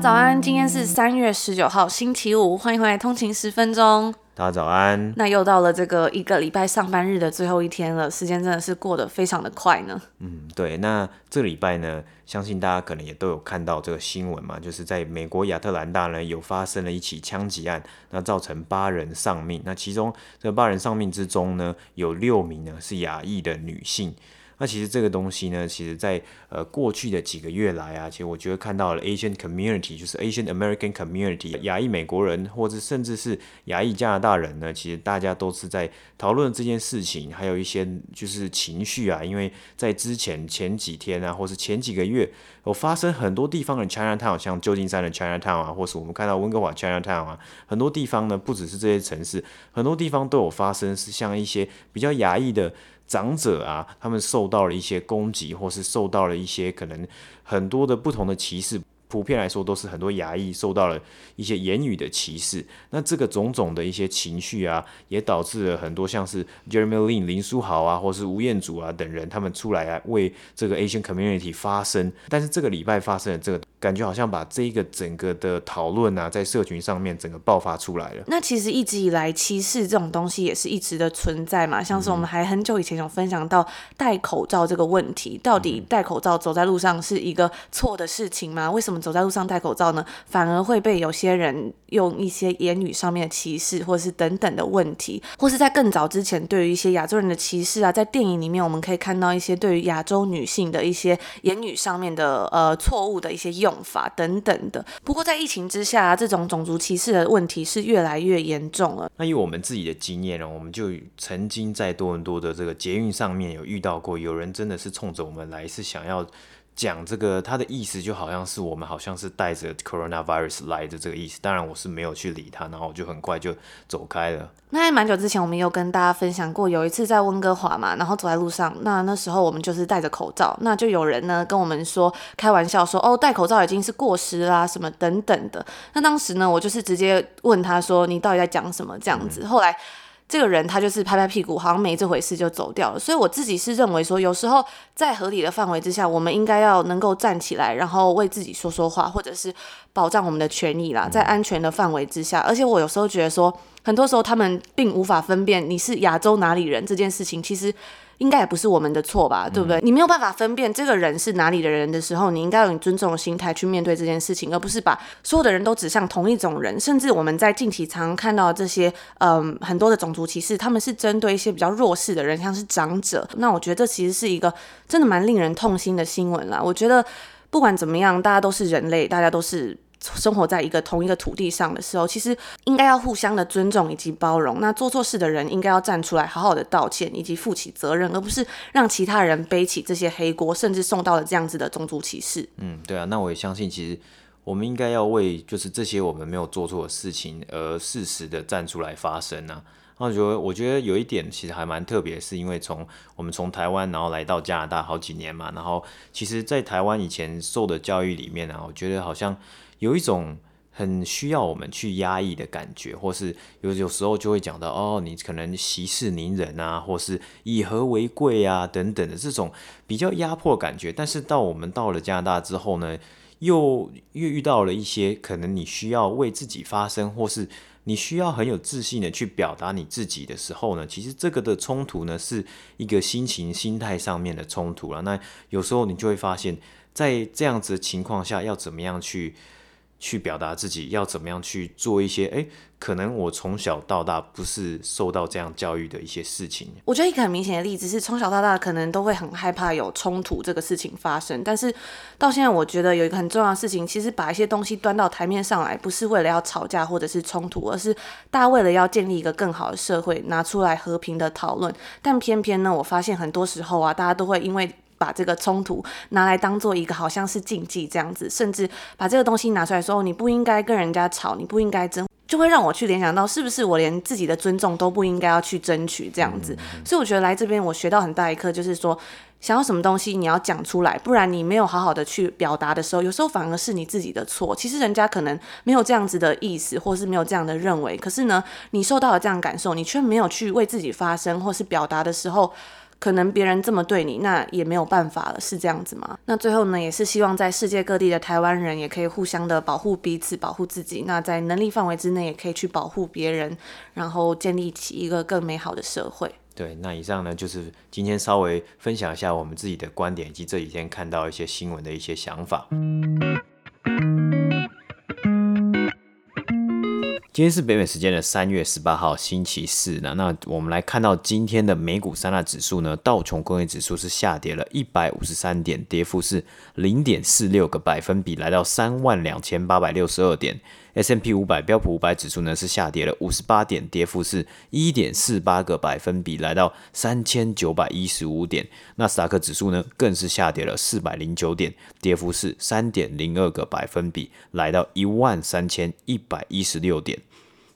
早安，今天是三月十九号，星期五，欢迎回来通勤十分钟。大家早安。那又到了这个一个礼拜上班日的最后一天了，时间真的是过得非常的快呢。嗯，对。那这个礼拜呢，相信大家可能也都有看到这个新闻嘛，就是在美国亚特兰大呢有发生了一起枪击案，那造成八人丧命。那其中这八人丧命之中呢，有六名呢是亚裔的女性。那其实这个东西呢，其实在呃过去的几个月来啊，其实我觉得看到了 Asian community，就是 Asian American community，亚裔美国人，或者甚至是亚裔加拿大人呢，其实大家都是在讨论这件事情，还有一些就是情绪啊，因为在之前前几天啊，或是前几个月，有发生很多地方的 Chinatown，像旧金山的 Chinatown 啊，或是我们看到温哥华 Chinatown 啊，很多地方呢，不只是这些城市，很多地方都有发生，是像一些比较亚裔的。长者啊，他们受到了一些攻击，或是受到了一些可能很多的不同的歧视。普遍来说，都是很多亚裔受到了一些言语的歧视。那这个种种的一些情绪啊，也导致了很多像是 Jeremy Lin 林书豪啊，或是吴彦祖啊等人，他们出来啊为这个 Asian Community 发声。但是这个礼拜发生的这个。感觉好像把这一个整个的讨论啊，在社群上面整个爆发出来了。那其实一直以来，歧视这种东西也是一直的存在嘛。像是我们还很久以前有分享到戴口罩这个问题，到底戴口罩走在路上是一个错的事情吗？为什么走在路上戴口罩呢，反而会被有些人用一些言语上面的歧视，或是等等的问题，或是在更早之前对于一些亚洲人的歧视啊，在电影里面我们可以看到一些对于亚洲女性的一些言语上面的呃错误的一些用。用法等等的，不过在疫情之下，这种种族歧视的问题是越来越严重了。那以我们自己的经验呢，我们就曾经在多伦多的这个捷运上面有遇到过，有人真的是冲着我们来，是想要。讲这个，他的意思就好像是我们好像是带着 coronavirus 来的这个意思。当然我是没有去理他，然后我就很快就走开了。那还蛮久之前，我们有跟大家分享过，有一次在温哥华嘛，然后走在路上，那那时候我们就是戴着口罩，那就有人呢跟我们说，开玩笑说，哦，戴口罩已经是过时啦，什么等等的。那当时呢，我就是直接问他说，你到底在讲什么这样子？嗯、后来。这个人他就是拍拍屁股，好像没这回事就走掉了。所以我自己是认为说，有时候在合理的范围之下，我们应该要能够站起来，然后为自己说说话，或者是保障我们的权益啦，在安全的范围之下。而且我有时候觉得说，很多时候他们并无法分辨你是亚洲哪里人这件事情，其实。应该也不是我们的错吧，对不对？嗯。你没有办法分辨这个人是哪里的人的时候，你应该用尊重的心态去面对这件事情，而不是把所有的人都指向同一种人。甚至我们在近期常看到这些，嗯，很多的种族歧视，他们是针对一些比较弱势的人，像是长者。那我觉得这其实是一个真的蛮令人痛心的新闻啦。我觉得不管怎么样，大家都是人类，大家都是。生活在一个同一个土地上的时候，其实应该要互相的尊重以及包容。那做错事的人应该要站出来，好好的道歉以及负起责任，而不是让其他人背起这些黑锅，甚至送到了这样子的种族歧视。嗯，对啊，那我也相信，其实我们应该要为就是这些我们没有做错的事情而适时的站出来发声啊。那我觉得，我觉得有一点其实还蛮特别，是因为从我们从台湾然后来到加拿大好几年嘛，然后其实，在台湾以前受的教育里面啊，我觉得好像。有一种很需要我们去压抑的感觉，或是有有时候就会讲到哦，你可能息事宁人啊，或是以和为贵啊等等的这种比较压迫感觉。但是到我们到了加拿大之后呢，又又遇到了一些可能你需要为自己发声，或是你需要很有自信的去表达你自己的时候呢，其实这个的冲突呢是一个心情、心态上面的冲突了。那有时候你就会发现，在这样子的情况下，要怎么样去。去表达自己要怎么样去做一些，诶，可能我从小到大不是受到这样教育的一些事情。我觉得一个很明显的例子是，从小到大可能都会很害怕有冲突这个事情发生，但是到现在，我觉得有一个很重要的事情，其实把一些东西端到台面上来，不是为了要吵架或者是冲突，而是大家为了要建立一个更好的社会，拿出来和平的讨论。但偏偏呢，我发现很多时候啊，大家都会因为把这个冲突拿来当做一个好像是禁忌这样子，甚至把这个东西拿出来说，你不应该跟人家吵，你不应该争。就会让我去联想到，是不是我连自己的尊重都不应该要去争取这样子？所以我觉得来这边我学到很大一课，就是说，想要什么东西你要讲出来，不然你没有好好的去表达的时候，有时候反而是你自己的错。其实人家可能没有这样子的意思，或是没有这样的认为，可是呢，你受到了这样感受，你却没有去为自己发声或是表达的时候。可能别人这么对你，那也没有办法了，是这样子吗？那最后呢，也是希望在世界各地的台湾人也可以互相的保护彼此，保护自己。那在能力范围之内，也可以去保护别人，然后建立起一个更美好的社会。对，那以上呢，就是今天稍微分享一下我们自己的观点，以及这几天看到一些新闻的一些想法。今天是北美时间的三月十八号星期四呢，那我们来看到今天的美股三大指数呢，道琼工业指数是下跌了一百五十三点，跌幅是零点四六个百分比，来到三万两千八百六十二点。S&P 五百标普五百指数呢是下跌了五十八点，跌幅是一点四八个百分比，来到三千九百一十五点。纳斯达克指数呢更是下跌了四百零九点，跌幅是三点零二个百分比，来到一万三千一百一十六点。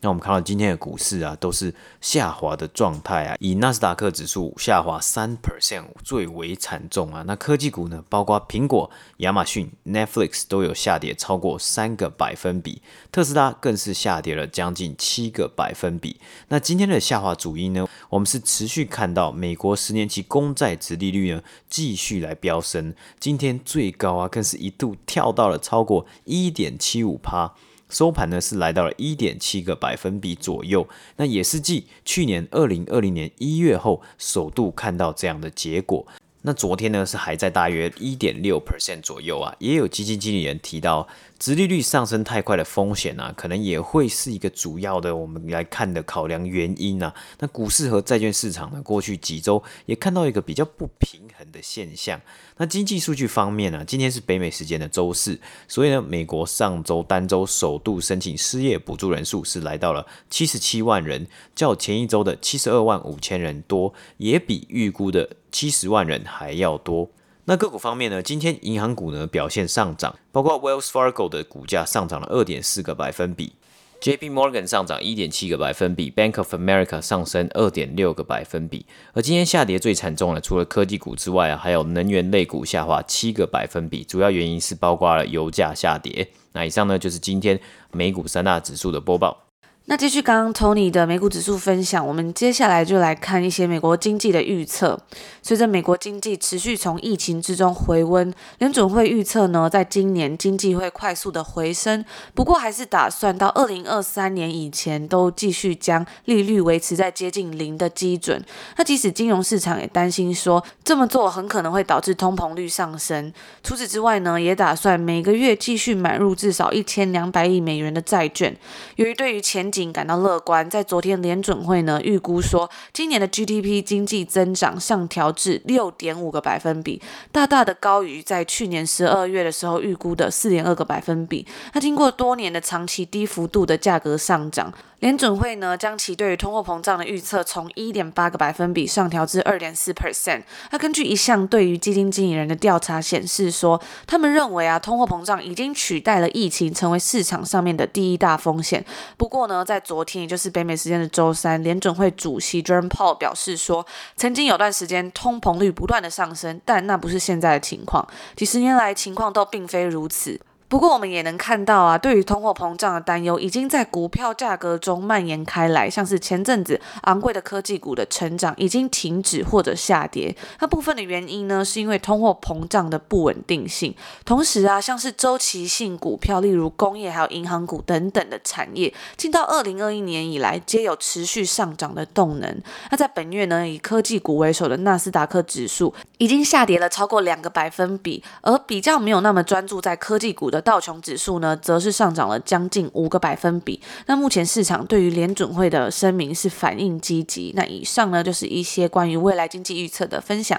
那我们看到今天的股市啊，都是下滑的状态啊，以纳斯达克指数下滑三 percent 最为惨重啊。那科技股呢，包括苹果、亚马逊、Netflix 都有下跌超过三个百分比，特斯拉更是下跌了将近七个百分比。那今天的下滑主因呢，我们是持续看到美国十年期公债殖利率呢继续来飙升，今天最高啊，更是一度跳到了超过一点七五趴。收盘呢是来到了一点七个百分比左右，那也是继去年二零二零年一月后首度看到这样的结果。那昨天呢是还在大约一点六 percent 左右啊，也有基金经理人提到。殖利率上升太快的风险啊，可能也会是一个主要的我们来看的考量原因啊。那股市和债券市场呢，过去几周也看到一个比较不平衡的现象。那经济数据方面呢、今天是北美时间的周四，所以呢，美国上周单周首度申请失业补助人数是来到了七十七万人，较前一周的七十二万五千人多，也比预估的七十万人还要多。那个股方面呢，今天银行股呢表现上涨，包括 Wells Fargo 的股价上涨了二点四个百分比，JP Morgan 上涨一点七个百分比，Bank of America 上升二点六个百分比。而今天下跌最惨重的，除了科技股之外啊，还有能源类股下滑七个百分比，主要原因是包括了油价下跌。那以上呢就是今天美股三大指数的播报。那继续刚刚 Tony 的美股指数分享，我们接下来就来看一些美国经济的预测。随着美国经济持续从疫情之中回温，联准会预测呢，在今年经济会快速的回升，不过还是打算到二零二三年以前都继续将利率维持在接近零的基准。那即使金融市场也担心说这么做很可能会导致通膨率上升，除此之外呢，也打算每个月继续买入至少一千两百亿美元的债券。由于对于前感到乐观，在昨天联准会呢预估说，今年的 GDP 经济增长上调至六点五个百分比，大大的高于在去年十二月的时候预估的四点二个百分比。那经过多年的长期低幅度的价格上涨。联准会呢，将其对于通货膨胀的预测从一点八个百分比上调至二点四 percent。那根据一项对于基金经理人的调查显示说，他们认为啊，通货膨胀已经取代了疫情，成为市场上面的第一大风险。不过呢，在昨天，也就是北美时间的周三，联准会主席 Jerome Powell 表示说，曾经有段时间通膨率不断的上升，但那不是现在的情况，几十年来情况都并非如此。不过，我们也能看到啊，对于通货膨胀的担忧已经在股票价格中蔓延开来。像是前阵子昂贵的科技股的成长已经停止或者下跌，那部分的原因呢，是因为通货膨胀的不稳定性。同时啊，像是周期性股票，例如工业还有银行股等等的产业，进到二零二一年以来，皆有持续上涨的动能。那在本月呢，以科技股为首的纳斯达克指数已经下跌了超过两个百分比，而比较没有那么专注在科技股的。道琼指数呢，则是上涨了将近五个百分比。那目前市场对于联准会的声明是反应积极。那以上呢，就是一些关于未来经济预测的分享。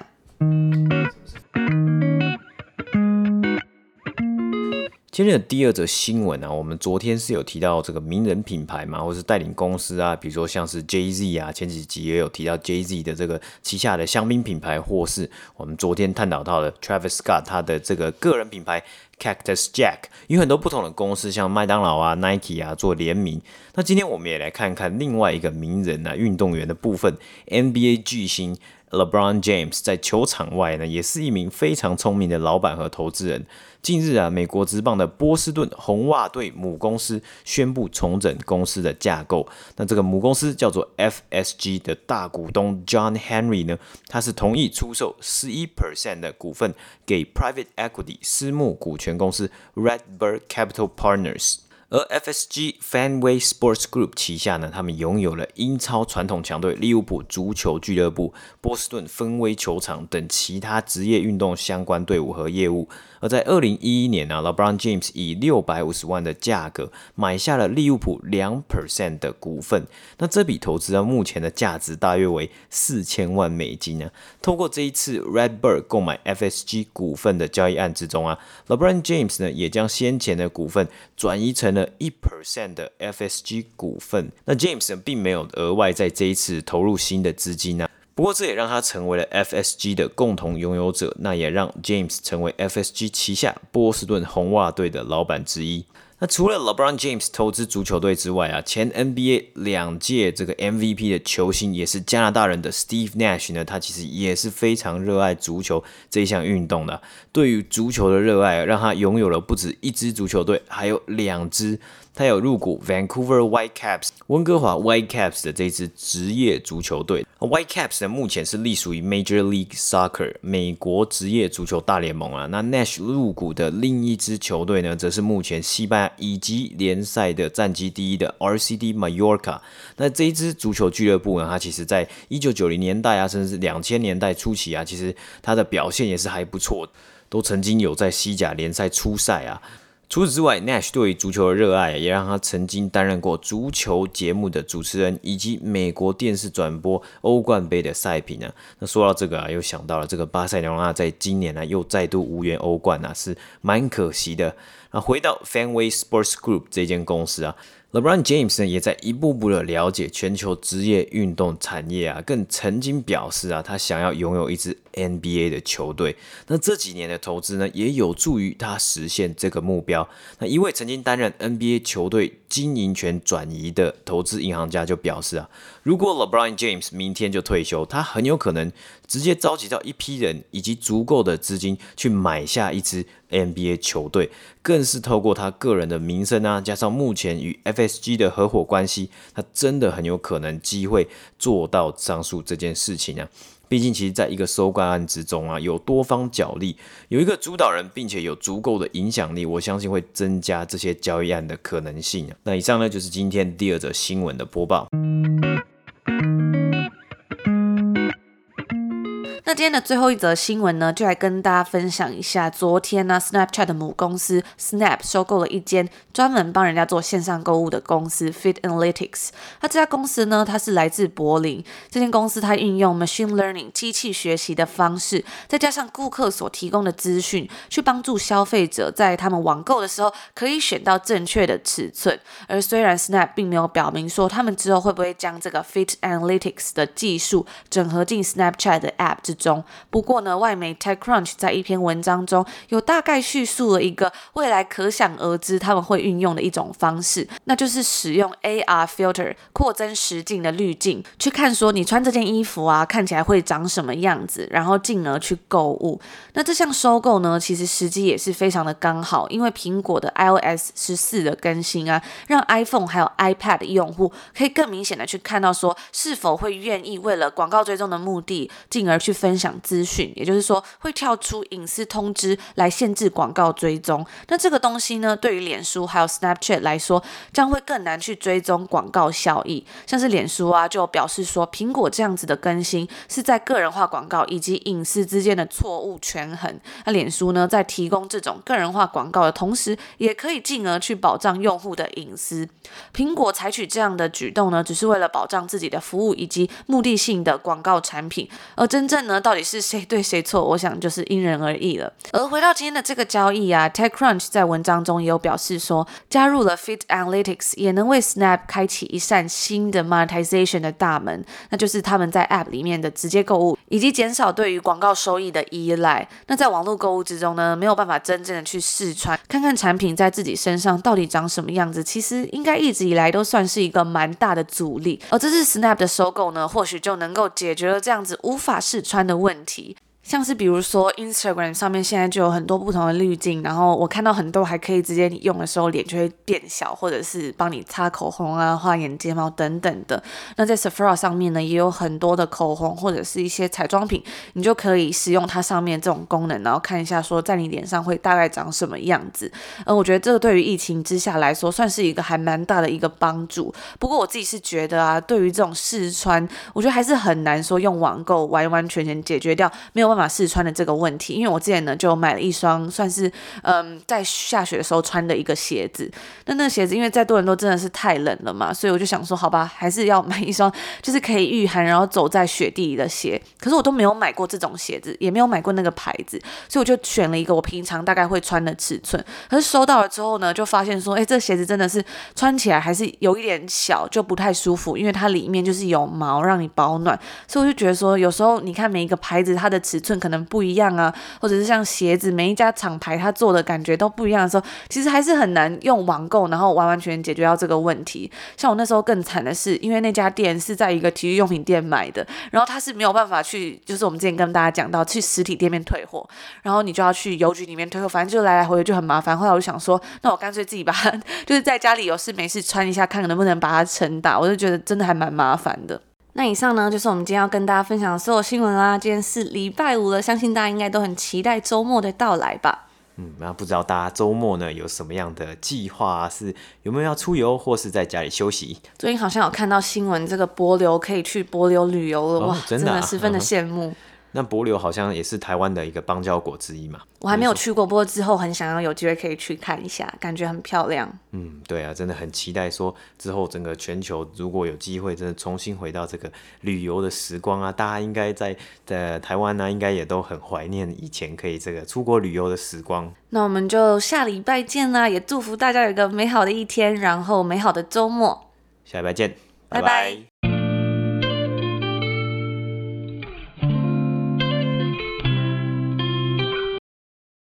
今天的第二则新闻啊，我们昨天是有提到这个名人品牌嘛，或是带领公司啊，比如说像是 Jay Z 啊，前几集也有提到 Jay Z 的这个旗下的香槟品牌，或是我们昨天探讨到的 Travis Scott 他的这个个人品牌 Cactus Jack，有很多不同的公司，像麦当劳啊、Nike 啊做联名。那今天我们也来看看另外一个名人啊，运动员的部分，NBA 巨星。LeBron James 在球场外呢，也是一名非常聪明的老板和投资人。近日啊，美国职棒的波士顿红袜队母公司宣布重整公司的架构。那这个母公司叫做 FSG 的大股东 John Henry 呢，他是同意出售十一 percent 的股份给 Private Equity 私募股权公司 RedBird Capital Partners。而 FSG Fanway Sports Group 旗下呢，他们拥有了英超传统强队利物浦足球俱乐部、波士顿芬威球场等其他职业运动相关队伍和业务。而在二零一一年呢，LeBron James 以六百五十万的价格买下了利物浦两 percent 的股份。那这笔投资呢，目前的价值大约为四千万美金呢。透过这一次 RedBird 购买 FSG 股份的交易案之中啊，LeBron James 呢也将先前的股份转移成了一 percent 的 FSG 股份。那 James 并没有额外在这一次投入新的资金呢。不过，这也让他成为了 FSG 的共同拥有者，那也让 James 成为 FSG 旗下波士顿红袜队的老板之一。那除了 LeBron James 投资足球队之外啊，前 NBA 两届这个 MVP 的球星也是加拿大人的 Steve Nash 呢，他其实也是非常热爱足球这一项运动的。对于足球的热爱，让他拥有了不止一支足球队，还有两支。他有入股 Vancouver Whitecaps 温哥华 Whitecaps 的这支职业足球队。Whitecaps 呢，目前是隶属于 Major League Soccer 美国职业足球大联盟啊。那 Nash 入股的另一支球队呢，则是目前西班牙以及联赛的战绩第一的 RCD Mallorca。那这一支足球俱乐部呢，它其实在一九九零年代啊，甚至两千年代初期啊，其实它的表现也是还不错，都曾经有在西甲联赛出赛啊。除此之外，Nash 对于足球的热爱也让他曾经担任过足球节目的主持人，以及美国电视转播欧冠杯的赛评呢。那说到这个啊，又想到了这个巴塞罗那在今年呢又再度无缘欧冠啊，是蛮可惜的。啊回到 Fanway Sports Group 这间公司啊。LeBron James 呢，也在一步步的了解全球职业运动产业啊，更曾经表示啊，他想要拥有一支 NBA 的球队。那这几年的投资呢，也有助于他实现这个目标。那一位曾经担任 NBA 球队经营权转移的投资银行家就表示啊，如果 LeBron James 明天就退休，他很有可能直接召集到一批人以及足够的资金去买下一支 NBA 球队，更是透过他个人的名声啊，加上目前与 FSG 的合伙关系，他真的很有可能机会做到上述这件事情啊。毕竟，其实在一个收购案之中啊，有多方角力，有一个主导人，并且有足够的影响力，我相信会增加这些交易案的可能性啊。那以上呢，就是今天第二则新闻的播报。那今天的最后一则新闻呢，就来跟大家分享一下，昨天呢，Snapchat 的母公司 Snap 收购了一间专门帮人家做线上购物的公司 Fit Analytics。那这家公司呢，它是来自柏林。这间公司它运用 machine learning 机器学习的方式，再加上顾客所提供的资讯，去帮助消费者在他们网购的时候可以选到正确的尺寸。而虽然 Snap 并没有表明说他们之后会不会将这个 Fit Analytics 的技术整合进 Snapchat 的 App 中。不过呢，外媒 TechCrunch 在一篇文章中有大概叙述了一个未来可想而知他们会运用的一种方式，那就是使用 AR filter 扩增实境的滤镜去看说你穿这件衣服啊看起来会长什么样子，然后进而去购物。那这项收购呢，其实时机也是非常的刚好，因为苹果的 iOS 十四的更新啊，让 iPhone 还有 iPad 用户可以更明显的去看到说是否会愿意为了广告追踪的目的，进而去分。享资讯，也就是说会跳出隐私通知来限制广告追踪。那这个东西呢，对于脸书还有 Snapchat 来说，将会更难去追踪广告效益。像是脸书啊，就表示说，苹果这样子的更新是在个人化广告以及隐私之间的错误权衡。那脸书呢，在提供这种个人化广告的同时，也可以进而去保障用户的隐私。苹果采取这样的举动呢，只是为了保障自己的服务以及目的性的广告产品，而真正呢。那到底是谁对谁错，我想就是因人而异了。而回到今天的这个交易啊，TechCrunch 在文章中也有表示说，加入了 Fit Analytics 也能为 Snap 开启一扇新的 monetization 的大门，那就是他们在 App 里面的直接购物，以及减少对于广告收益的依赖。那在网络购物之中呢，没有办法真正的去试穿，看看产品在自己身上到底长什么样子，其实应该一直以来都算是一个蛮大的阻力。而这次 Snap 的收购呢，或许就能够解决了这样子无法试穿的问题。像是比如说 Instagram 上面现在就有很多不同的滤镜，然后我看到很多还可以直接你用的时候脸就会变小，或者是帮你擦口红啊、画眼睫毛等等的。那在 Sephora 上面呢，也有很多的口红或者是一些彩妆品，你就可以使用它上面这种功能，然后看一下说在你脸上会大概长什么样子。呃，我觉得这个对于疫情之下来说，算是一个还蛮大的一个帮助。不过我自己是觉得啊，对于这种试穿，我觉得还是很难说用网购完完全全解决掉，没有办法试穿的这个问题，因为我之前呢就买了一双算是嗯在下雪的时候穿的一个鞋子，那那个鞋子因为在多伦多真的是太冷了嘛，所以我就想说好吧，还是要买一双 就是可以御寒然后走在雪地里的鞋。可是我都没有买过这种鞋子，也没有买过那个牌子，所以我就选了一个我平常大概会穿的尺寸。可是收到了之后呢，就发现说，哎，这鞋子真的是穿起来还是有一点小，就不太舒服，因为它里面就是有毛让你保暖，所以我就觉得说，有时候你看每一个牌子它的尺寸可能。不一样啊，或者是像鞋子，每一家厂牌它做的感觉都不一样的时候，其实还是很难用网购，然后完完全解决掉这个问题。像我那时候更惨的是，因为那家店是在一个体育用品店买的，然后他是没有办法去，就是我们之前跟大家讲到去实体店面退货，然后你就要去邮局里面退货，反正就来来回回就很麻烦。后来我就想说，那我干脆自己把它，就是在家里有事没事穿一下，看能不能把它撑大。我就觉得真的还蛮麻烦的。那以上呢，就是我们今天要跟大家分享的所有新闻啦。今天是礼拜五了，相信大家应该都很期待周末的到来吧。嗯，那不知道大家周末呢有什么样的计划啊？是有没有要出游，或是在家里休息？最近好像有看到新闻，这个柏流可以去柏流旅游了，哇，真的，啊，真的十分的羡慕。嗯那帛琉好像也是台湾的一个邦交国之一嘛。我还没有去过，不过之后很想要有机会可以去看一下，感觉很漂亮。嗯，对啊，真的很期待说之后整个全球如果有机会真的重新回到这个旅游的时光啊，大家应该在在台湾呢，应该也都很怀念以前可以这个出国旅游的时光。那我们就下礼拜见啦，也祝福大家有一个美好的一天，然后美好的周末。下礼拜见，拜拜。拜拜。